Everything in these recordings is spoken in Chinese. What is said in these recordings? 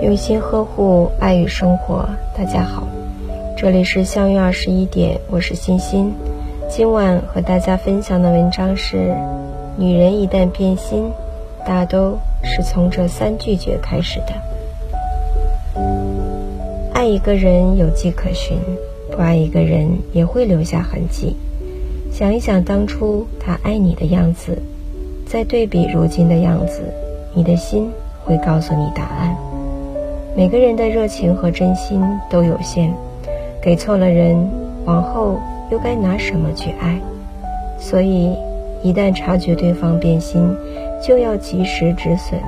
用心呵护，爱与生活。大家好，这里是相约二十一点，我是欣欣。今晚和大家分享的文章是：女人一旦变心，大都是从这三拒绝开始的。爱一个人有迹可循，不爱一个人也会留下痕迹。想一想当初他爱你的样子，再对比如今的样子，你的心会告诉你答案。每个人的热情和真心都有限，给错了人，往后又该拿什么去爱？所以，一旦察觉对方变心，就要及时止损。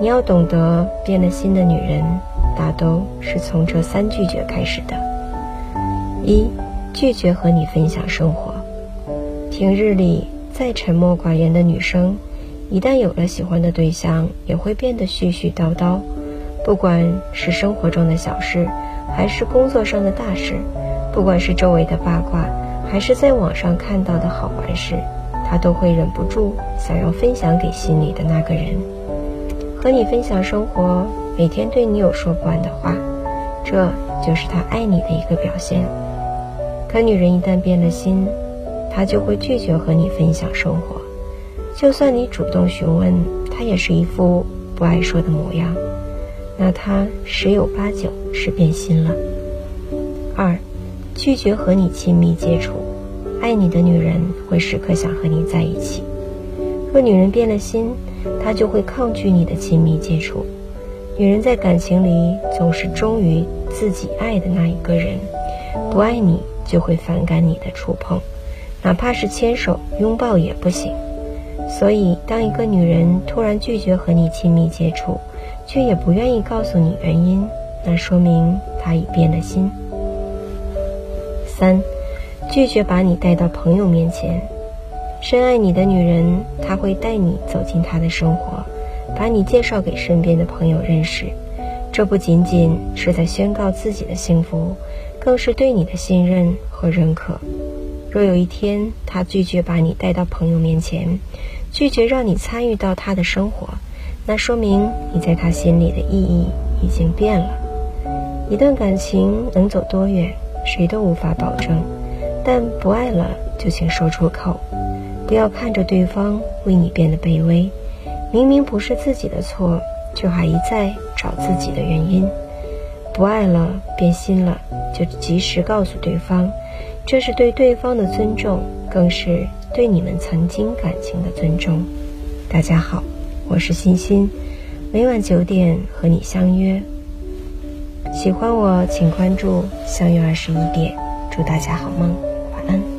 你要懂得，变了心的女人，大都是从这三拒绝开始的：一、拒绝和你分享生活。平日里再沉默寡言的女生，一旦有了喜欢的对象，也会变得絮絮叨叨。不管是生活中的小事，还是工作上的大事，不管是周围的八卦，还是在网上看到的好玩事，他都会忍不住想要分享给心里的那个人。和你分享生活，每天对你有说不完的话，这就是他爱你的一个表现。可女人一旦变了心，他就会拒绝和你分享生活，就算你主动询问，他也是一副不爱说的模样。那他十有八九是变心了。二，拒绝和你亲密接触。爱你的女人会时刻想和你在一起。若女人变了心，她就会抗拒你的亲密接触。女人在感情里总是忠于自己爱的那一个人，不爱你就会反感你的触碰，哪怕是牵手拥抱也不行。所以，当一个女人突然拒绝和你亲密接触，却也不愿意告诉你原因，那说明她已变了心。三，拒绝把你带到朋友面前。深爱你的女人，她会带你走进她的生活，把你介绍给身边的朋友认识。这不仅仅是在宣告自己的幸福，更是对你的信任和认可。若有一天她拒绝把你带到朋友面前，拒绝让你参与到他的生活，那说明你在他心里的意义已经变了。一段感情能走多远，谁都无法保证，但不爱了就请说出口，不要看着对方为你变得卑微。明明不是自己的错，就还一再找自己的原因。不爱了，变心了，就及时告诉对方，这是对对方的尊重，更是对你们曾经感情的尊重。大家好。我是欣欣，每晚九点和你相约。喜欢我，请关注“相约二十一点”。祝大家好梦，晚安。